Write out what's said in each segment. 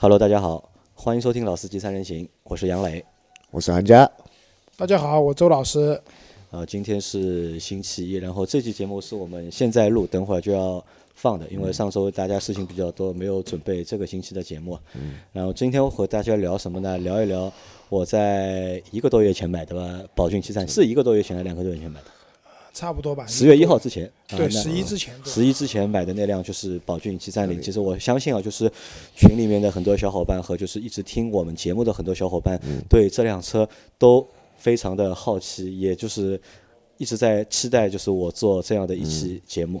Hello，大家好，欢迎收听《老司机三人行》，我是杨磊。我是韩佳，大家好，我周老师。呃，今天是星期一，然后这期节目是我们现在录，等会儿就要放的，因为上周大家事情比较多，没有准备这个星期的节目。嗯，然后今天我和大家聊什么呢？聊一聊我在一个多月前买的吧，宝骏七三是一个多月前还是两个多月前买的？差不多吧，十月一号之前。对，啊十一之前。十一之前买的那辆就是宝骏七三零。其实我相信啊，就是群里面的很多小伙伴和就是一直听我们节目的很多小伙伴，对这辆车都非常的好奇，也就是一直在期待，就是我做这样的一期节目。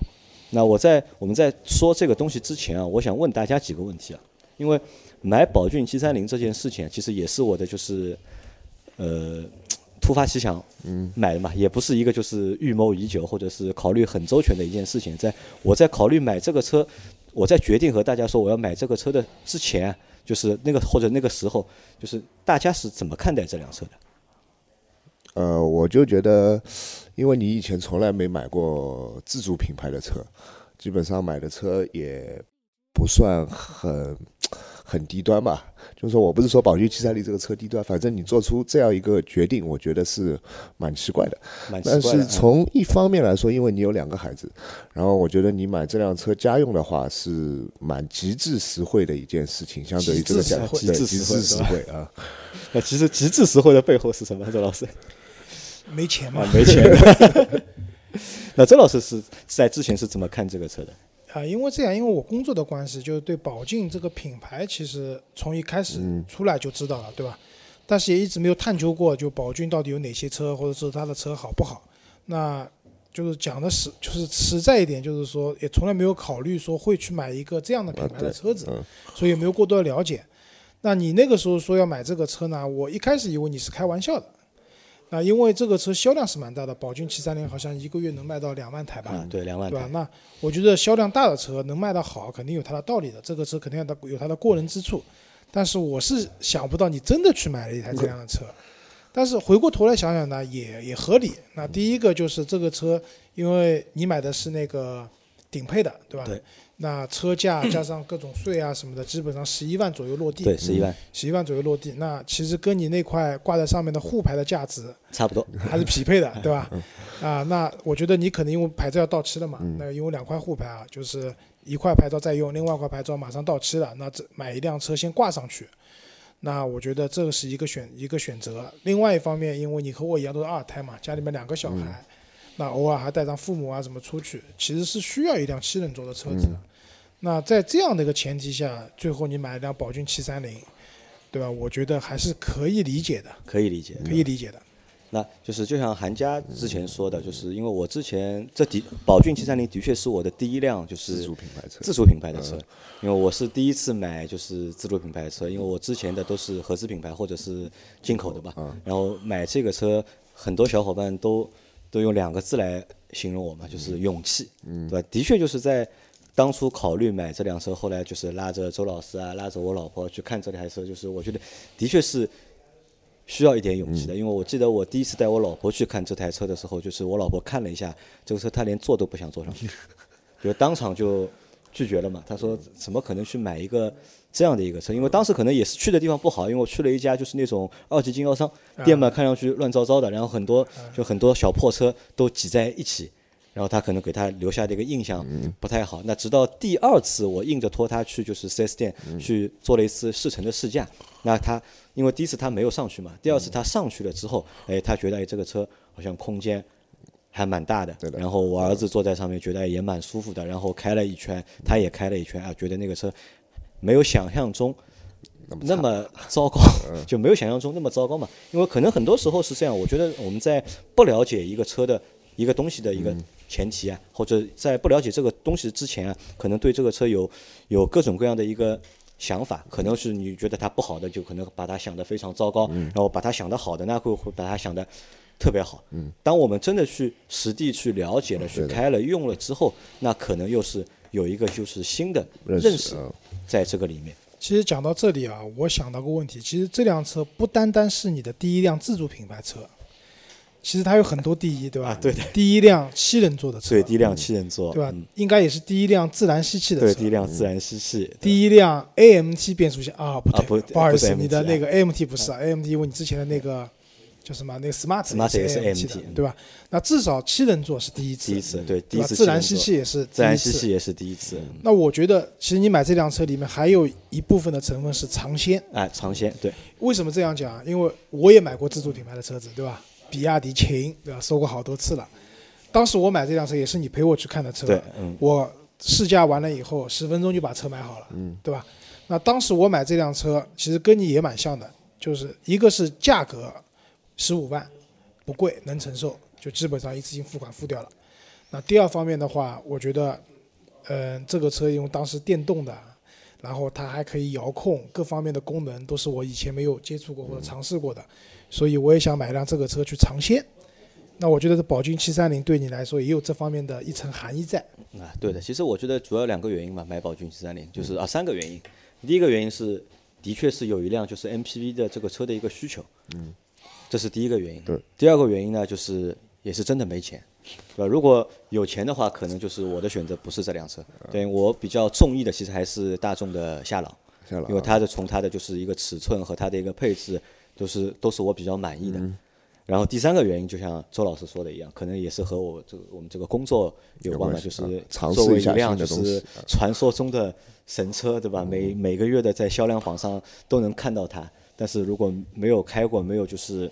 那我在我们在说这个东西之前啊，我想问大家几个问题啊，因为买宝骏七三零这件事情啊，其实也是我的就是呃突发奇想嗯买的嘛，也不是一个就是预谋已久或者是考虑很周全的一件事情。在我在考虑买这个车，我在决定和大家说我要买这个车的之前，就是那个或者那个时候，就是大家是怎么看待这辆车的？呃，我就觉得，因为你以前从来没买过自主品牌的车，基本上买的车也不算很很低端吧。就是说我不是说宝骏七三零这个车低端，反正你做出这样一个决定，我觉得是蛮奇怪的。但是蛮奇怪的。嗯从一方面来说，因为你有两个孩子，然后我觉得你买这辆车家用的话是蛮极致实惠的一件事情，相对于这个价极致对实惠极致实惠啊。那其实极致实惠的背后是什么？周老师没钱嘛啊，，没钱。那周老师是在之前是怎么看这个车的？啊，因为这样，因为我工作的关系，就是对宝骏这个品牌，其实从一开始出来就知道了，对吧？但是也一直没有探究过，就宝骏到底有哪些车，或者是它的车好不好。那就是讲的实，就是实在一点，就是说也从来没有考虑说会去买一个这样的品牌的车子，嗯所以也没有过多的了解。那你那个时候说要买这个车呢，我一开始以为你是开玩笑的。那因为这个车销量是蛮大的，宝骏七三零好像一个月能卖到两万台吧？嗯，对，两万台？。对吧那我觉得销量大的车能卖得好，肯定有它的道理的。这个车肯定有它有它的过人之处，但是我是想不到你真的去买了一台这样的车。但是回过头来想想呢，也也合理。那第一个就是这个车，因为你买的是那个顶配的，对吧？对。那车价加上各种税啊什么的，基本上十一万左右落地。对，十一万，十一万左右落地，那其实跟你那块挂在上面的沪牌的价值差不多。还是匹配的，对吧？啊，那我觉得你可能因为牌照要到期了嘛，那因为两块沪牌啊，就是一块牌照在用，另外一块牌照马上到期了，那这买一辆车先挂上去，那我觉得这个是一个选一个选择。另外一方面，因为你和我一样都是二胎嘛，家里面两个小孩，那偶尔还带上父母啊什么出去，其实是需要一辆七人座的车子的。那在这样的一个前提下，最后你买一辆宝骏七三零，对吧？我觉得还是可以理解的，可以理解。可以理解的。那就是就像韩佳之前说的，就是因为我之前这的宝骏七三零的确是我的第一辆就是自主品牌车自主品牌的车，因为我是第一次买就是自主品牌的车，因为我之前的都是合资品牌或者是进口的吧。然后买这个车，很多小伙伴都都用两个字来形容我嘛，就是勇气，对吧？的确就是在当初考虑买这辆车，后来就是拉着周老师啊，拉着我老婆去看这台车，就是我觉得的确是需要一点勇气的，因为我记得我第一次带我老婆去看这台车的时候，就是我老婆看了一下这个车，她连坐都不想坐上去，就当场就拒绝了嘛。他说怎么可能去买一个这样的一个车？因为当时可能也是去的地方不好，因为我去了一家就是那种二级经销商店嘛，看上去乱糟糟的，然后很多就很多小破车都挤在一起。然后他可能给他留下的一个印象不太好。那直到第二次，我硬着拖他去就是 4S 店去做了一次试乘的试驾。那他因为第一次他没有上去嘛，第二次他上去了之后，哎，他觉得哎这个车好像空间还蛮大的。对的然后我儿子坐在上面，觉得也蛮舒服的。然后开了一圈，他也开了一圈啊，觉得那个车没有想象中那么 糟糕，就没有想象中那么糟糕嘛。因为可能很多时候是这样，我觉得我们在不了解一个车的一个东西的一个前提啊，或者在不了解这个东西之前啊，可能对这个车有有各种各样的一个想法，可能是你觉得它不好的，就可能把它想得非常糟糕，然后把它想得好的，那会会把它想得特别好。嗯当我们真的去实地去了解了、去开了、用了之后，那可能又是有一个就是新的认认识在这个里面。其实讲到这里啊，我想到个问题，其实这辆车不单单是你的第一辆自主品牌车，其实它有很多第一，对吧？啊，对的，第一辆七人座的车，对，第一辆七人座，对吧嗯？应该也是第一辆自然吸气的对，车第一。辆自然吸气，第一辆 AMT 变速箱啊，不啊对，不不好意思你的那个 AMT 不是啊，AMT 因为你之前的那个叫什么那个 Smart Smart 也是 AMT 的对吧？那至少七人座是第一次，第一次，对，第？一次自然吸气也是第自然一次。吸气也是第一次，那我觉得，其实你买这辆车里面还有一部分的成分是尝鲜。哎，尝鲜，对，为什么这样讲啊？因为我也买过自主品牌的车子，对吧？比亚迪秦，对吧？说过好多次了。当时我买这辆车也是你陪我去看的车，对，嗯，我试驾完了以后，十分钟就把车买好了，嗯，对吧？那当时我买这辆车，其实跟你也蛮像的，就是一个是价格十五万，不贵，能承受，就基本上一次性付款付掉了。那第二方面的话，我觉得，嗯、这个车因为当时电动的，然后它还可以遥控，各方面的功能都是我以前没有接触过或者尝试过的，所以我也想买辆这个车去尝鲜。那我觉得这宝骏七三零对你来说也有这方面的一层含义在。啊，对的，其实我觉得主要两个原因吧，买宝骏七三零就是啊三个原因。第一个原因是，的确是有一辆就是 MPV 的这个车的一个需求，嗯，这是第一个原因。对。第二个原因呢，就是也是真的没钱，对吧？如果有钱的话，可能就是我的选择不是这辆车。对我比较中意的其实还是大众的夏朗，夏朗因为它的从它的就是一个尺寸和它的一个配置，都是都是我比较满意的。然后第三个原因，就像周老师说的一样，可能也是和我这个我们这个工作有关吧，就是作为一辆就是传说中的神车，对吧？每每个月的在销量榜上都能看到它，但是如果没有开过，没有就是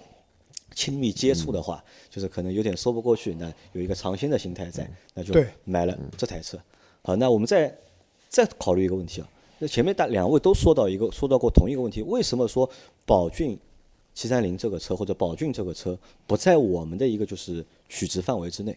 亲密接触的话，就是可能有点说不过去。那有一个尝鲜的心态在，那就买了这台车。好，那我们再再考虑一个问题啊，那前面大两位都说到一个说到过同一个问题，为什么说宝骏七三零这个车或者宝骏这个车不在我们的一个就是取值范围之内？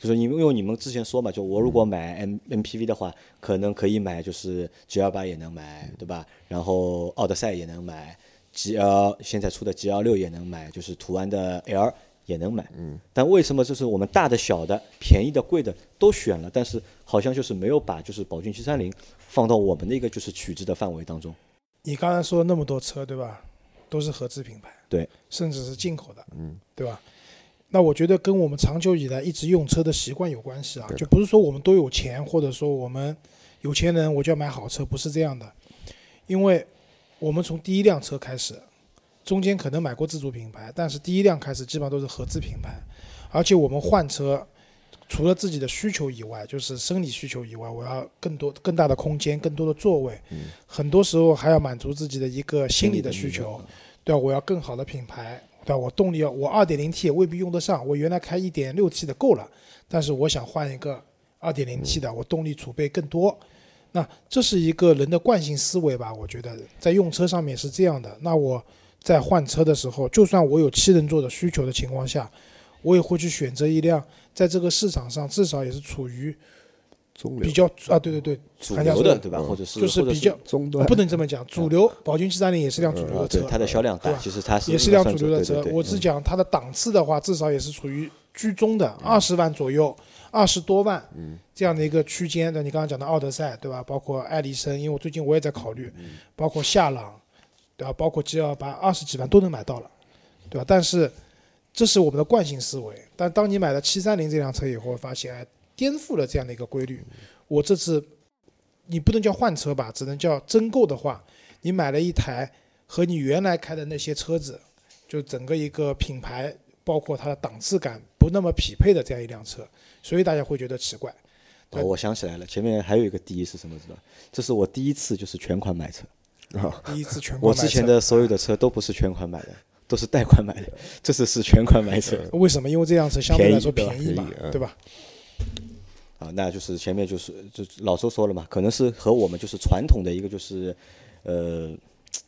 就是因为因为你们之前说嘛，就我如果买 M MPV 的话，可能可以买就是 G L 八也能买，对吧？然后奥德赛也能买，G L 现在出的 G L 六也能买，就是途安的 L 也能买。嗯。但为什么就是我们大的、小的、便宜的、贵的都选了，但是好像就是没有把就是宝骏七三零放到我们的一个就是取值的范围当中？你刚才说了那么多车，对吧？都是合资品牌，对，甚至是进口的，嗯，对吧？那我觉得跟我们长久以来一直用车的习惯有关系啊，就不是说我们都有钱，或者说我们有钱人我就要买好车，不是这样的。因为我们从第一辆车开始，中间可能买过自主品牌，但是第一辆开始基本上都是合资品牌，而且我们换车，除了自己的需求以外，就是生理需求以外，我要更多更大的空间，更多的座位，很多时候还要满足自己的一个心理的需求，对吧？我要更好的品牌，对吧？我动力要我二点零 T 也未必用得上，我原来开一点六 T 的够了，但是我想换一个二点零 T 的，我动力储备更多。那这是一个人的惯性思维吧？我觉得在用车上面是这样的。那我在换车的时候，就算我有七人座的需求的情况下，我也会去选择一辆在这个市场上至少也是处于比较啊，对对对，主流的对吧？或者是就是比较中端不能这么讲，主流宝骏七三零也是辆主流的车，啊它的销量大，其实它是也是辆主流的车。对对对我只讲它的档次的话，至少也是处于居中的，二十万左右，二十多万这样的一个区间的。你刚刚讲的奥德赛，对吧？包括艾力绅，因为我最近我也在考虑，包括夏朗，对吧？包括 G 二八，二十几万都能买到了，对吧？但是这是我们的惯性思维。但当你买了七三零这辆车以后，发现哎，颠覆了这样的一个规律。我这次你不能叫换车吧，只能叫增购的话，你买了一台和你原来开的那些车子，就整个一个品牌，包括它的档次感不那么匹配的这样一辆车，所以大家会觉得奇怪。哦，我想起来了，前面还有一个第一是什么？知道？这是我第一次就是全款买车。啊，第一次全我国买车之前的所有的车都不是全款买的，都是贷款买的，这次是全款买车。为什么？因为这辆车相对来说便便宜嘛对吧？啊，那就是前面就是就老周说了嘛，可能是和我们就是传统的一个就是呃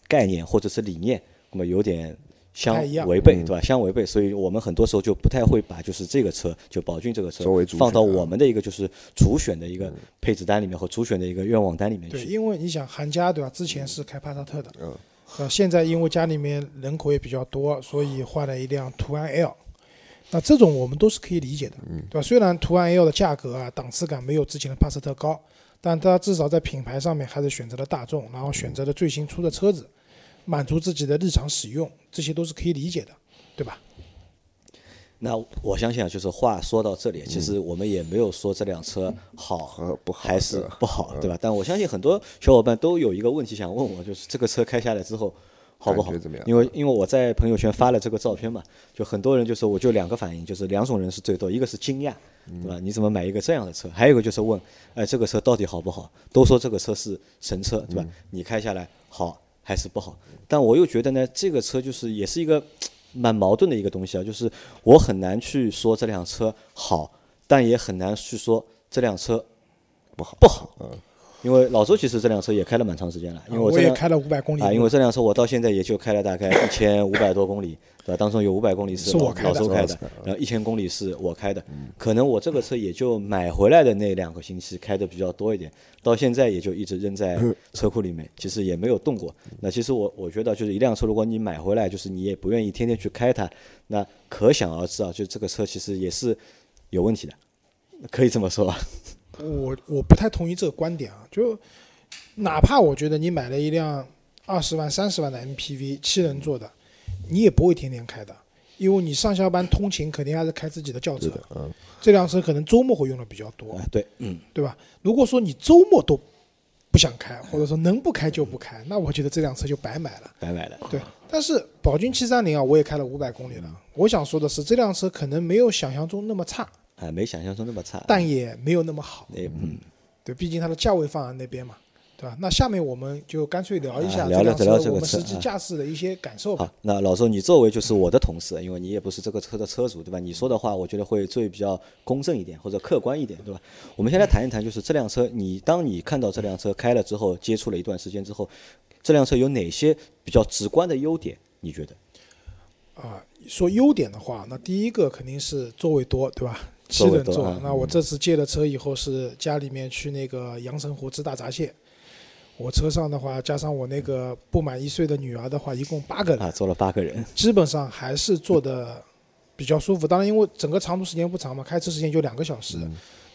概念或者是理念，那么有点相违背，对吧？相违背，所以我们很多时候就不太会把就是这个车，就宝骏这个车作为主放到我们的一个就是主选的一个配置单里面和主选的一个愿望单里面对，去。因为你想韩家对吧？之前是开帕萨特的，嗯，呃，现在因为家里面人口也比较多，所以换了一辆途安 L。那这种我们都是可以理解的，对吧？虽然途安 L 的价格啊、档次感没有之前的帕萨特高，但它至少在品牌上面还是选择了大众，然后选择了最新出的车子，满足自己的日常使用，这些都是可以理解的，对吧？那我相信啊，就是话说到这里，其实我们也没有说这辆车好和不好还是不好，对吧？但我相信很多小伙伴都有一个问题想问我，就是这个车开下来之后好不好？因为因为我在朋友圈发了这个照片嘛，就很多人就说我就两个反应，就是两种人是最多，一个是惊讶，对吧？你怎么买一个这样的车？还有一个就是问，哎，这个车到底好不好？都说这个车是神车，对吧？你开下来好还是不好？但我又觉得呢，这个车就是也是一个蛮矛盾的一个东西啊，就是我很难去说这辆车好，但也很难去说这辆车不好不好。嗯因为老周其实这辆车也开了蛮长时间了，因为这辆我也开了五百公里啊，因为这辆车我到现在也就开了大概一千五百多公里，对吧？当中有五百公里老是我开的老周开的然后一千公里是我开的。可能我这个车也就买回来的那两个星期开的比较多一点，到现在也就一直扔在车库里面，其实也没有动过。那其实我我觉得就是一辆车，如果你买回来，就是你也不愿意天天去开它，那可想而知啊，就这个车其实也是有问题的，可以这么说吧？我我不太同意这个观点啊，就哪怕我觉得你买了一辆二十万、三十万的 MPV，七人座的，你也不会天天开的，因为你上下班通勤肯定还是开自己的轿车嗯，这辆车可能周末会用的比较多，啊，对，嗯，对吧？如果说你周末都不想开，或者说能不开就不开，那我觉得这辆车就白买了。白买了。对，但是宝骏七三零啊，我也开了五百公里了。我想说的是，这辆车可能没有想象中那么差，啊，没想象中那么差。但也没有那么好。对嗯，对，毕竟它的价位放在那边嘛，对吧？那下面我们就干脆聊一下啊聊聊我们实际驾驶的一些感受吧好。，那老周，你作为就是我的同事，因为你也不是这个车的车主，对吧？你说的话，我觉得会最比较公正一点，或者客观一点，对吧？我们先来谈一谈，就是这辆车，你当你看到这辆车开了之后，接触了一段时间之后，这辆车有哪些比较直观的优点？你觉得？啊，说优点的话，那第一个肯定是座位多，对吧？七人座。那我这次借了车以后，是家里面去那个阳澄湖吃大闸蟹。我车上的话，加上我那个不满一岁的女儿的话，一共八个人，啊，坐了八个人，基本上还是坐的比较舒服。当然，因为整个长途时间不长嘛，开车时间就两个小时，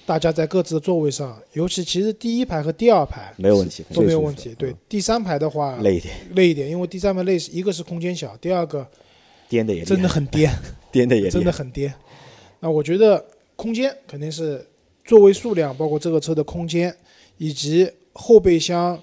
大家在各自的座位上，尤其其实第一排和第二排没有问题，都没有问题。对，第三排的话累一点，累一点，因为第三排累，一个是空间小，第二个颠的 也真的很颠。颠的也真的很颠。那我觉得空间肯定是座位数量，包括这个车的空间，以及后备箱，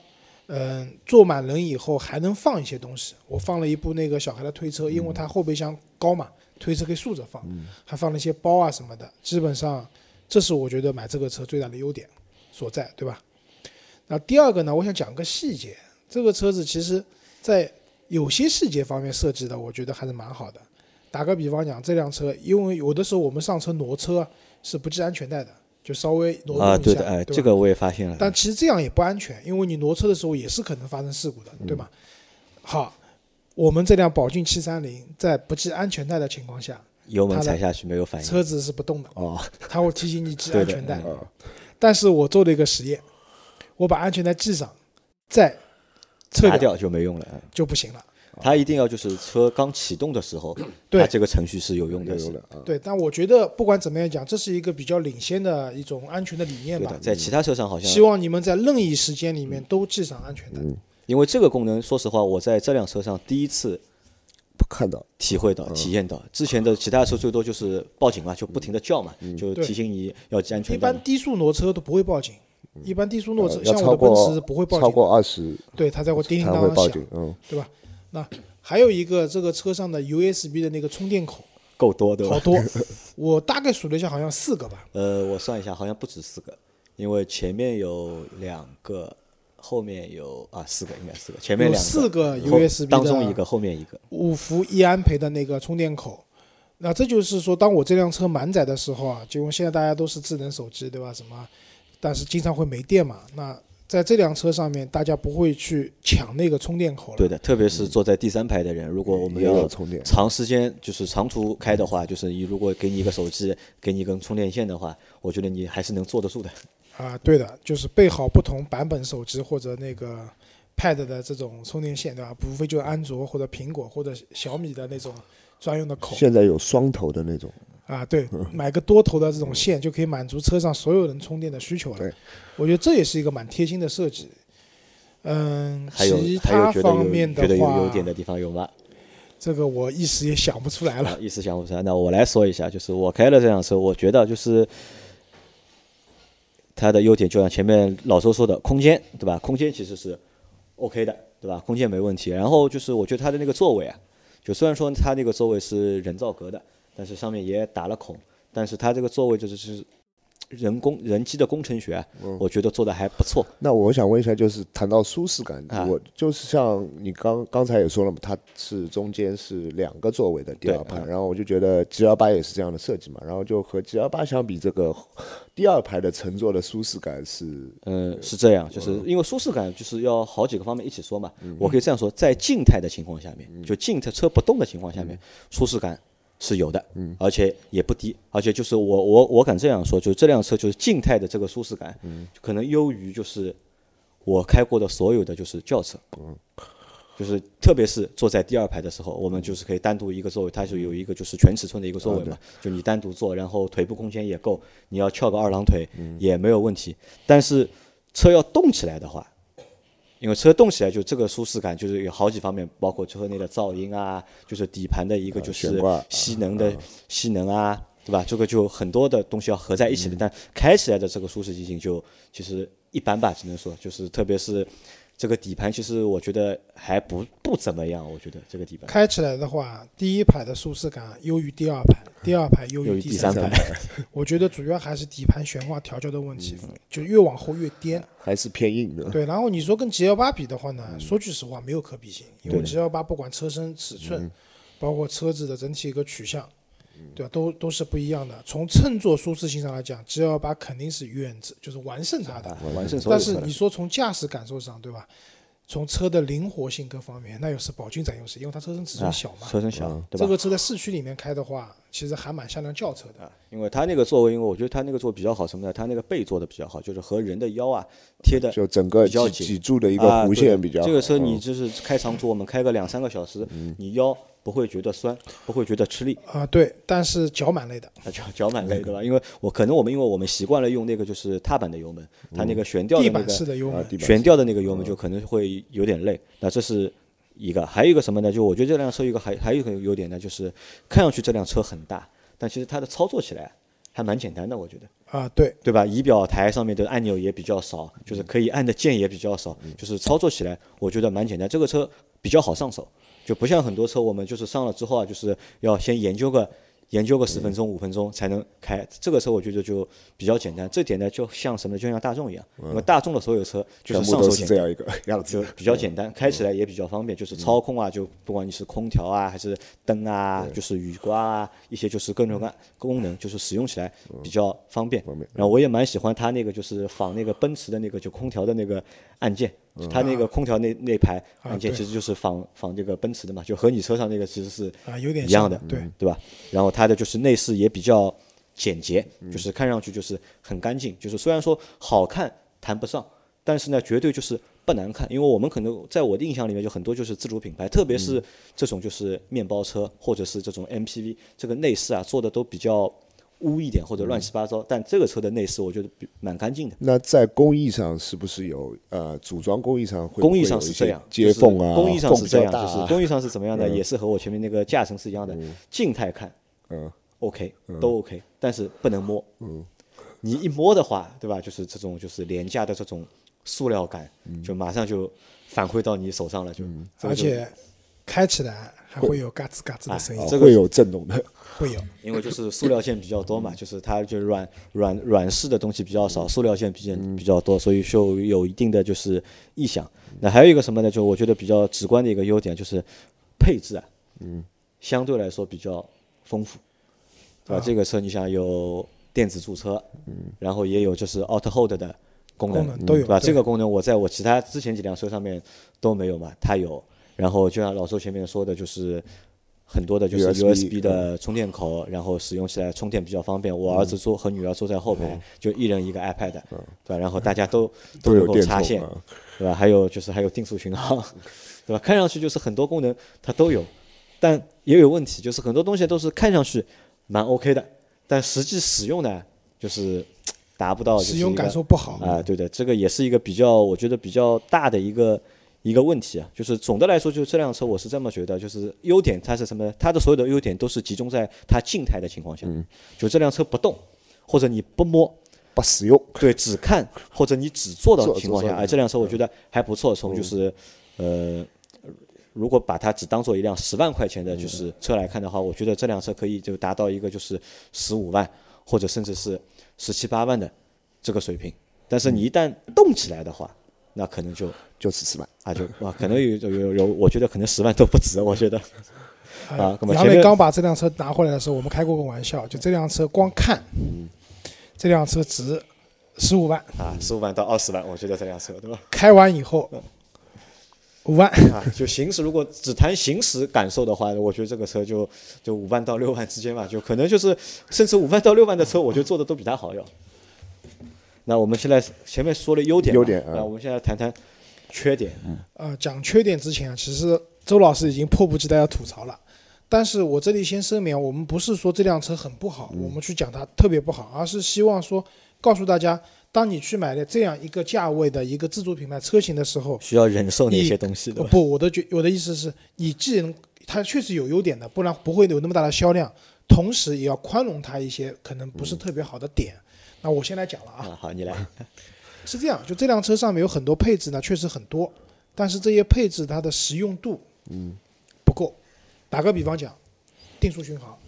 嗯、坐满人以后还能放一些东西。我放了一部那个小孩的推车，因为它后备箱高嘛，推车可以竖着放，还放了一些包啊什么的。基本上，这是我觉得买这个车最大的优点所在，对吧？那第二个呢，我想讲个细节，这个车子其实在有些细节方面设计的，我觉得还是蛮好的。打个比方讲，这辆车，因为有的时候我们上车挪车是不系安全带的，就稍微挪啊，动一下，对的，哎，这个我也发现了。但其实这样也不安全，因为你挪车的时候也是可能发生事故的，嗯对吧？好，我们这辆宝骏七三零在不系安全带的情况下，油门踩下去没有反应。车子是不动的，哦，它会提醒你系 安全带。嗯 但是我做了一个实验，我把安全带系上，再撤掉掉就没用了。嗯就不行了。它一定要就是车刚启动的时候，对它这个程序是有用的。是有有的啊，对，但我觉得不管怎么样讲，这是一个比较领先的一种安全的理念吧对的，。在其他车上好像希望你们在任意时间里面都系上安全带。因为这个功能，说实话，我在这辆车上第一次看到体会到、体验到。之前的其他车最多就是报警嘛，就不停的叫嘛，就提醒你要系安一全带一。般低速挪车都不会报警，一般低速挪车，像我的奔过驰不会报警，超过二十对，它才会叮叮才当当报警，，嗯，对吧？那还有一个这个车上的 USB 的那个充电口够多对吧？好多，我大概数了一下，好像四个吧。呃，我算一下，好像不止四个，因为前面有两个，后面有啊四个，应该四个，前面有两四个 USB 当中一个，后面一个。五伏一安培的那个充电口。那这就是说，当我这辆车满载的时候啊，就现在大家都是智能手机，对吧？什么，但是经常会没电嘛。那在这辆车上面，大家不会去抢那个充电口了。对的，特别是坐在第三排的人，如果我们要充电，长时间就是长途开的话，就是你如果给你一个手机，给你一根充电线的话，我觉得你还是能坐得住的。啊，对的，就是备好不同版本手机或者那个 Pad 的这种充电线，对吧？无非就是安卓或者苹果或者小米的那种专用的口现在有双头的那种，啊，对，买个多头的这种线就可以满足车上所有人充电的需求了对。我觉得这也是一个蛮贴心的设计。嗯，还有其还有他方面的觉得有，优点的地方有吗？这个我一时也想不出来了。一时想不出来，那我来说一下，就是我开了这辆车，我觉得就是它的优点，就像前面老周说的，空间，对吧？空间其实是 OK 的，对吧？空间没问题。然后就是我觉得它的那个座位啊，就虽然说它那个座位是人造革的，但是上面也打了孔，但是它这个座位就是是。人工人机的工程学，我觉得做的还不错。那我想问一下，就是谈到舒适感，我就是像你刚刚才也说了嘛，它是中间是两个座位的第二排，然后我就觉得 G L 八也是这样的设计嘛，然后就和 G L 八相比，这个第二排的乘坐的舒适感是，嗯，是这样，就是因为舒适感就是要好几个方面一起说嘛。我可以这样说，在静态的情况下面，就静态车不动的情况下面，舒适感。是有的，嗯，而且也不低，而且就是我我我敢这样说，就是这辆车就是静态的这个舒适感，嗯，可能优于就是我开过的所有的就是轿车，嗯，就是特别是坐在第二排的时候，我们就是可以单独一个座位，它就有一个就是全尺寸的一个座位嘛，就你单独坐，然后腿部空间也够，你要翘个二郎腿也没有问题，但是车要动起来的话。因为车动起来，就这个舒适感，就是有好几方面，包括车内的噪音啊，就是底盘的一个就是吸能的吸能啊，对吧？这个就很多的东西要合在一起的，但开起来的这个舒适性就其实一般吧，只能说就是特别是。这个底盘其实我觉得还不不怎么样，我觉得这个底盘开起来的话，第一排的舒适感优于第二排，第二排优于第三排。我觉得主要还是底盘悬挂调教的问题，就越往后越颠，还是偏硬的。对，然后你说跟 G L 八比的话呢，说句实话没有可比性，因为 G L 八不管车身尺寸，包括车子的整体一个取向。对吧？都都是不一样的。从乘坐舒适性上来讲，G L 八肯定是远就是完胜它的。完胜。但是你说从驾驶感受上，对吧？从车的灵活性各方面，那又是宝骏占优势，因为它车身尺寸小嘛。车身小，对吧？这个车在市区里面开的话，其实还蛮像辆轿车的。因为它那个座位，因为我觉得它那个座比较好，什么呢？它那个背坐的比较好，就是和人的腰啊贴的就整个脊脊柱的一个弧线比较。这个车你就是开长途，我们开个两三个小时，你腰。不会觉得酸，不会觉得吃力啊，对，但是脚蛮累的，脚脚蛮累，的吧？因为我可能我们因为我们习惯了用那个就是踏板的油门，它那个悬吊的那个悬吊的那个油门就可能会有点累。那这是一个，还有一个什么呢？就我觉得这辆车一个还还有一个优点呢，就是看上去这辆车很大，但其实它的操作起来还蛮简单的，我觉得啊，对对吧？仪表台上面的按钮也比较少，就是可以按的键也比较少，就是操作起来我觉得蛮简单。这个车比较好上手。就不像很多车，我们就是上了之后啊，就是要先研究个研究个十分钟、五分钟才能开。这个车我觉得就比较简单，这点呢就像什么，就像大众一样，那么大众的所有车就是上手简单，样子，就比较简单，开起来也比较方便。就是操控啊，就不管你是空调啊，还是灯啊，就是雨刮啊，一些就是各种各功能，就是使用起来比较方便。然后我也蛮喜欢它那个就是仿那个奔驰的那个就空调的那个按键。它那个空调那那排按键其实就是仿仿这个奔驰的嘛，就和你车上那个其实是啊有点一样的，对对吧？然后它的就是内饰也比较简洁，就是看上去就是很干净，就是虽然说好看谈不上，但是呢绝对就是不难看。因为我们可能在我的印象里面就很多就是自主品牌，特别是这种就是面包车或者是这种 MPV，这个内饰啊做的都比较。污一点或者乱七八糟，但这个车的内饰我觉得蛮干净的。那在工艺上是不是有呃组装工艺上会工艺上是这样，接缝啊，工艺上是这样，就是工艺上是怎么样的，也是和我前面那个驾乘是一样的。静态看，嗯，OK，都 OK，但是不能摸。嗯，你一摸的话，对吧？就是这种就是廉价的这种塑料感，就马上就反馈到你手上了，就而且开起来还会有嘎吱嘎吱的声音，这个有震动的。会有，因为就是塑料件比较多嘛，就是它就软软软式的东西比较少，塑料件比较比较多，所以就有一定的就是异响。那还有一个什么呢？就我觉得比较直观的一个优点就是配置啊，嗯，相对来说比较丰富，对吧？这个车你想有电子驻车，嗯，然后也有就是 Auto Hold 的功能，都有，对吧？这个功能我在我其他之前几辆车上面都没有嘛，它有。然后就像老周前面说的，就是。很多的就是 USB 的充电口，然后使用起来充电比较方便。我儿子坐和女儿坐在后排，就一人一个 iPad，对吧？然后大家都 都能够插线，对吧？还有就是还有定速巡航，对吧？看上去就是很多功能它都有，但也有问题，就是很多东西都是看上去蛮 OK 的，但实际使用呢，就是 达不到。使用感受不好啊，对的，这个也是一个比较，我觉得比较大的一个。一个问题啊，就是总的来说，就是这辆车我是这么觉得，就是优点它是什么？它的所有的优点都是集中在它静态的情况下，就这辆车不动或者你不摸。不使用，对，只看或者你只坐的情况下，坐哎，这辆车我觉得还不错。从就是，呃，如果把它只当做一辆十万块钱的就是车来看的话，我觉得这辆车可以就达到一个就是十五万或者甚至是十七八万的这个水平。但是你一旦动起来的话，那可能就就是四万。啊就啊可能有有有有，我觉得可能十万都不止，我觉得。啊，杨磊刚把这辆车拿回来的时候，我们开过个玩笑，就这辆车光看，这辆车值十五万，啊十五万到二十万，我觉得这辆车对吧？开完以后五万，啊，就行驶，如果只谈行驶感受的话，我觉得这个车就就五万到六万之间吧，就可能就是甚至五万到六万的车，我觉得做的都比它好要。那我们现在前面说了优点，优点啊那我们现在谈谈缺点。嗯呃，讲缺点之前啊，其实周老师已经迫不及待要吐槽了。但是我这里先声明，我们不是说这辆车很不好，我们去讲它特别不好，而是希望说告诉大家，当你去买了这样一个价位的一个自主品牌车型的时候，需要忍受哪你些东西，对吧？呃不，我的觉我的意思是你既然它确实有优点的，不然不会有那么大的销量，同时也要宽容它一些可能不是特别好的点。那我先来讲了啊，啊，好，你来。是这样，就这辆车上面有很多配置呢，确实很多，但是这些配置它的实用度，嗯，不够。打个比方讲，定速巡航，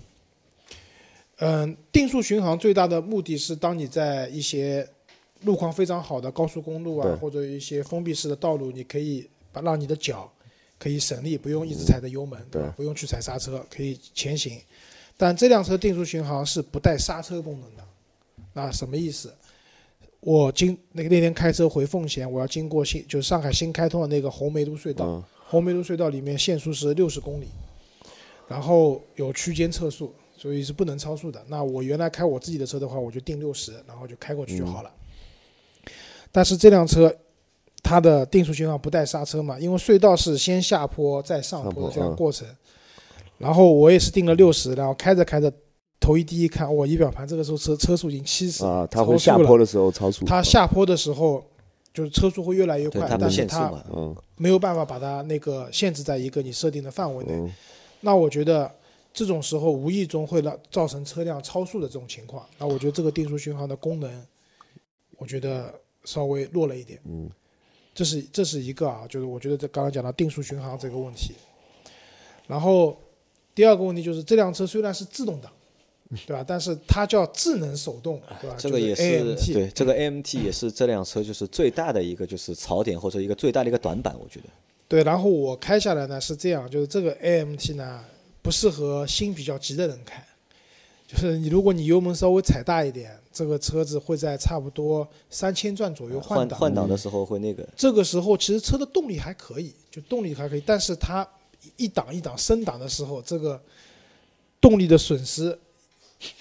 嗯，定速巡航最大的目的是当你在一些路况非常好的高速公路啊，或者一些封闭式的道路，你可以把让你的脚可以省力，不用一直踩着油门，对吧？不用去踩刹车，可以前行。但这辆车定速巡航是不带刹车功能的，那什么意思？我经那个那天开车回奉贤，我要经过新就是上海新开通的那个红梅路隧道，嗯红梅路隧道里面限速是六十公里，然后有区间测速，所以是不能超速的。那我原来开我自己的车的话，我就定六十，然后就开过去就好了。但是这辆车它的定速巡航不带刹车嘛，因为隧道是先下坡再上坡的这样过程。然后我也是定了六十，然后开着开着，头一低一看，我仪表盘这个时候车车速已经七十啊，它会下坡的时候超速。它下坡的时候，就是车速会越来越快，但是它没有办法把它那个限制在一个你设定的范围内。嗯那我觉得这种时候无意中会让造成车辆超速的这种情况。那我觉得这个定速巡航的功能，我觉得稍微弱了一点。嗯，这是这是一个啊，就是我觉得这刚刚讲到定速巡航这个问题。然后第二个问题就是这辆车虽然是自动挡，对吧？但是它叫智能手动，对吧？这个也就是对这个 AMT 也是这辆车就是最大的一个就是槽点或者一个最大的一个短板，我觉得。对，然后我开下来呢是这样，就是这个 AMT 呢不适合心比较急的人开，就是你如果你油门稍微踩大一点，这个车子会在差不多三千转左右换挡。换挡的时候会那个，这个时候其实车的动力还可以，就动力还可以，但是它一档一档升档的时候，这个动力的损失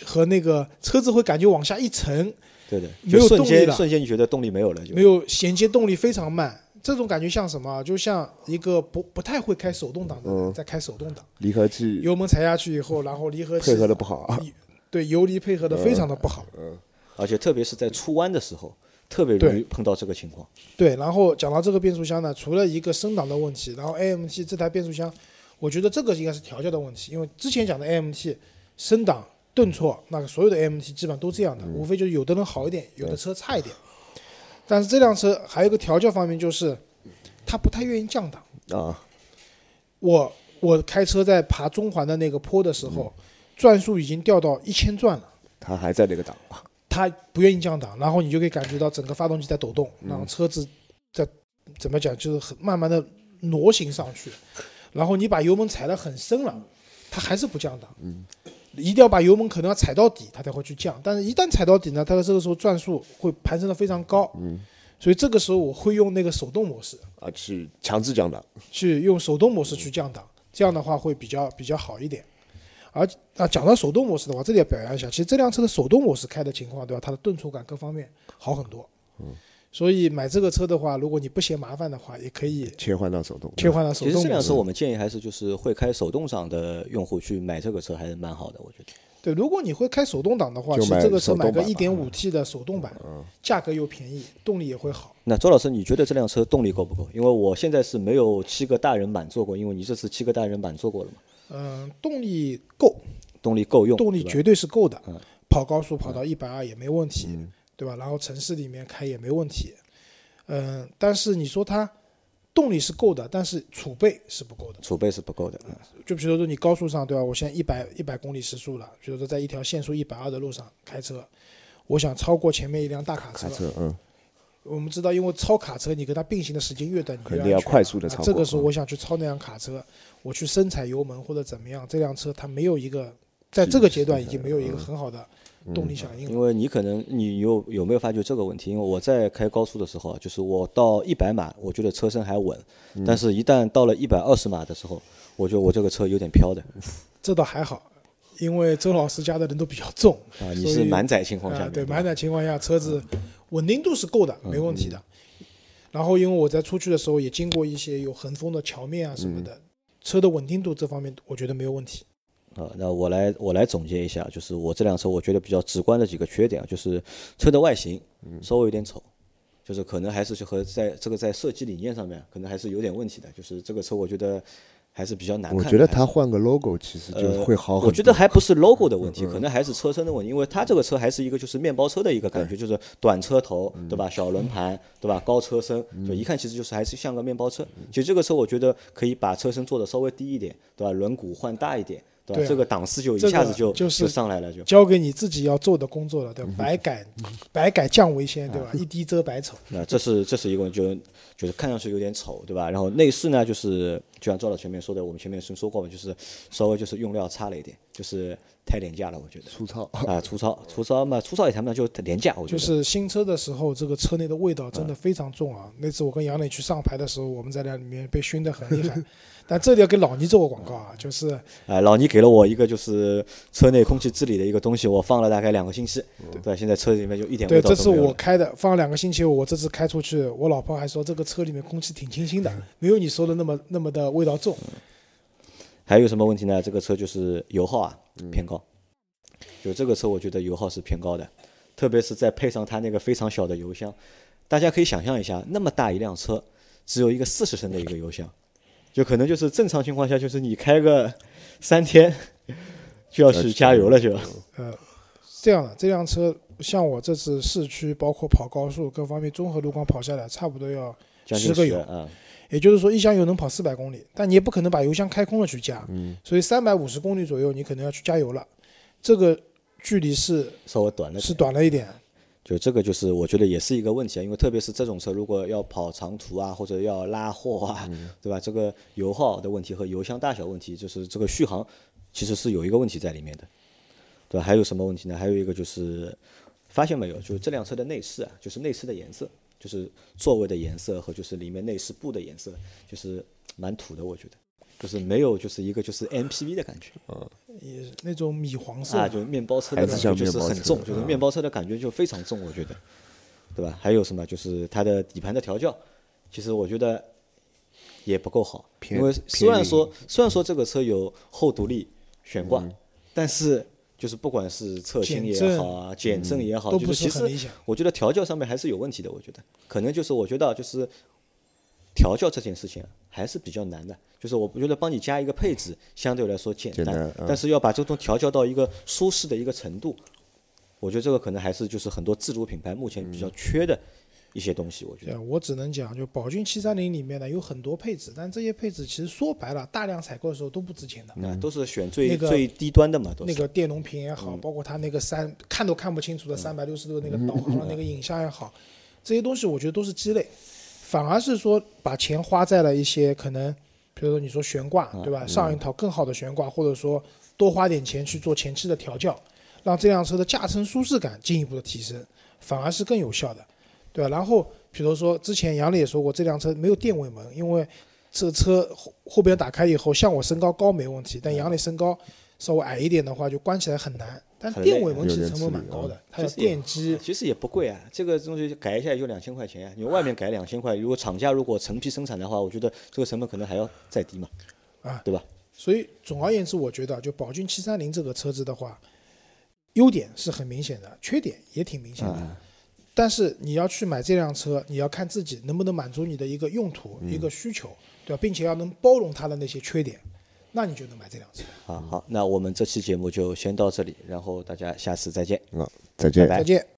和那个车子会感觉往下一沉，对的，没有动力了瞬间你觉得动力没有了，就没有衔接动力非常慢。这种感觉像什么啊？就像一个不不太会开手动挡的人嗯在开手动挡。离合器油门踩下去以后，然后离合器配合的不好啊。对油离配合的非常的不好。而且特别是在出弯的时候，特别容易碰到这个情况。对，然后讲到这个变速箱呢，除了一个升档的问题，然后 AMT 这台变速箱，我觉得这个应该是调教的问题，因为之前讲的 AMT 升档顿挫，那个所有的 AMT 基本上都这样的，无非就是有的人好一点，有的车差一点。但是这辆车还有一个调教方面就是，它不太愿意降档。啊，我我开车在爬中环的那个坡的时候，转速已经掉到一千转了。它还在那个档啊。它不愿意降档，然后你就可以感觉到整个发动机在抖动，然后车子在怎么讲，就是很慢慢的挪行上去，然后你把油门踩得很深了，它还是不降档，一定要把油门可能要踩到底，它才会去降，但是一旦踩到底呢，它的这个时候转速会攀升的非常高，嗯所以这个时候我会用那个手动模式，啊，去强制降档。去用手动模式去降档，这样的话会比较比较好一点。而啊，讲到手动模式的话，这里要表扬一下，其实这辆车的手动模式开的情况，对吧？它的顿挫感各方面好很多。嗯，所以买这个车的话，如果你不嫌麻烦的话，也可以切换到手动。切换到手动其实这辆车。我们建议还是就是会开手动挡的用户去买这个车还是蛮好的，我觉得。对，如果你会开手动挡的话，其实这个车买个一点五 T 的手动版，价格又便宜，动力也会好。那周老师，你觉得这辆车动力够不够？因为我现在是没有七个大人满坐过，因为你这次七个大人满坐过了嘛，嗯，动力够，动力够用，动力绝对是够的嗯，跑高速跑到一百二也没问题，对吧？然后城市里面开也没问题。嗯，但是你说它动力是够的，但是储备是不够的。储备是不够的。嗯就比如说你高速上，对吧？我现在一百一百公里时速了，比如说在一条限速一百二的路上开车，我想超过前面一辆大卡车卡，车，嗯，我们知道，因为超卡车，你跟它并行的时间越短，你越肯定要快速的超啊这个时候，嗯我想去超那辆卡车，我去深踩油门或者怎么样，这辆车它没有一个，在这个阶段已经没有一个很好的动力响应了。因为你可能你有有没有发觉这个问题？因为我在开高速的时候啊，就是我到一百码，我觉得车身还稳，嗯但是一旦到了一百二十码的时候，我觉得我这个车有点飘的这倒还好，因为周老师家的人都比较重啊。你是满载情况下对，满载情况下车子稳定度是够的，没问题的。然后因为我在出去的时候也经过一些有横风的桥面啊什么的，车的稳定度这方面我觉得没有问题。啊，那我来我来总结一下，就是我这辆车我觉得比较直观的几个缺点啊，就是车的外形稍微有点丑，就是可能还是和在这个在设计理念上面可能还是有点问题的，就是这个车我觉得还是比较难看。我觉得它换个 logo 其实就呃会好很多。嗯我觉得还不是 logo 的问题，可能还是车身的问题，因为它这个车还是一个就是面包车的一个感觉，就是短车头，嗯对吧？小轮盘，对吧？高车身，就一看其实就是还是像个面包车。嗯其实这个车我觉得可以把车身做的稍微低一点，对吧？轮毂换大一点，对吧？对啊这个档次就一下子就就是上来了，就。交给你自己要做的工作了，对吧？百改百改降为先，对吧？嗯一低遮百丑。那这是这是一个问，就就是看上去有点丑，对吧？然后内饰呢，就是就像赵老前面说的，我们前面是说过嘛，就是稍微就是用料差了一点，就是太廉价了，我觉得。粗糙。啊，粗糙，粗糙嘛，粗糙也谈不上，就廉价，我觉得就。是新车的时候，这个车内的味道嗯真的非常重啊！那次我跟杨磊去上牌的时候，我们在那里面被熏得很厉害。但这里要给老倪做个广告啊，就是哎，老倪给了我一个就是车内空气治理的一个东西，我放了大概两个星期，对吧？现在车里面就一点对，味道这是。我开的，放了两个星期，我这次开出去，我老婆还说这个车里面空气挺清新的，没有你说的那么那么的味道重。还有什么问题呢？这个车就是油耗啊嗯偏高，就这个车我觉得油耗是偏高的，特别是再配上它那个非常小的油箱，大家可以想象一下，那么大一辆车，只有一个四十升的一个油箱，就可能就是正常情况下，就是你开个三天 就要去加油了，就。呃，这样的这辆车，像我这次市区包括跑高速各方面综合路况跑下来，差不多要十个油，啊，也就是说一箱油能跑四百公里，但你也不可能把油箱开空了去加，嗯，所以三百五十公里左右你可能要去加油了，这个距离是稍微短了是短了一点，就这个就是我觉得也是一个问题啊，因为特别是这种车，如果要跑长途啊，或者要拉货啊，对吧？这个油耗的问题和油箱大小问题，就是这个续航其实是有一个问题在里面的，对吧？还有什么问题呢？还有一个就是发现没有，就是这辆车的内饰啊，就是内饰的颜色，就是座位的颜色和就是里面内饰布的颜色，就是蛮土的，我觉得。就是没有，就是一个就是 MPV 的感觉也是那种米黄色啊，就是面包车的感觉，就是很重，就是嗯面包车的感觉就非常重，我觉得，对吧？还有什么？就是它的底盘的调教，其实我觉得也不够好，因为虽然说虽然说这个车有后独立悬嗯挂，但是就是不管是侧倾也好啊，减震也好，都不就是其实很理想。我觉得调教上面还是有问题的，我觉得可能就是我觉得啊就是调教这件事情啊还是比较难的，就是我觉得帮你加一个配置相对来说简单，简单嗯但是要把这种调教到一个舒适的一个程度，我觉得这个可能还是就是很多自主品牌目前比较缺的一些东西，我觉得。我只能讲，就宝骏七三零里面呢有很多配置，但这些配置其实说白了，大量采购的时候都不值钱的。啊，都是选最、那个最低端的嘛，都是。那个电容屏也好，包括它那个三看都看不清楚的三百六十度那个 导航的那个影像也好，这些东西我觉得都是鸡肋，反而是说把钱花在了一些可能，比如说你说悬挂，对吧？上一套更好的悬挂，或者说多花点钱去做前期的调教，让这辆车的驾乘舒适感进一步的提升，反而是更有效的，对吧？然后比如说之前杨磊也说过，这辆车没有电尾门，因为这车后后边打开以后，像我身高高没问题，但杨磊身高稍微矮一点的话，就关起来很难。但电尾门其实成本蛮高的，它有其实也电机，其实也不贵啊，这个东西改一下也就两千块钱啊、你外面改两千块，如果厂家如果成批生产的话，我觉得这个成本可能还要再低嘛，啊对吧？所以总而言之，我觉得就宝骏七三零这个车子的话，优点是很明显的，缺点也挺明显的。但是你要去买这辆车，你要看自己能不能满足你的一个用途、一个需求，对吧？并且要能包容它的那些缺点，那你就能买这辆车。啊，好，那我们这期节目就先到这里，然后大家下次再见。啊，再见。拜拜再见。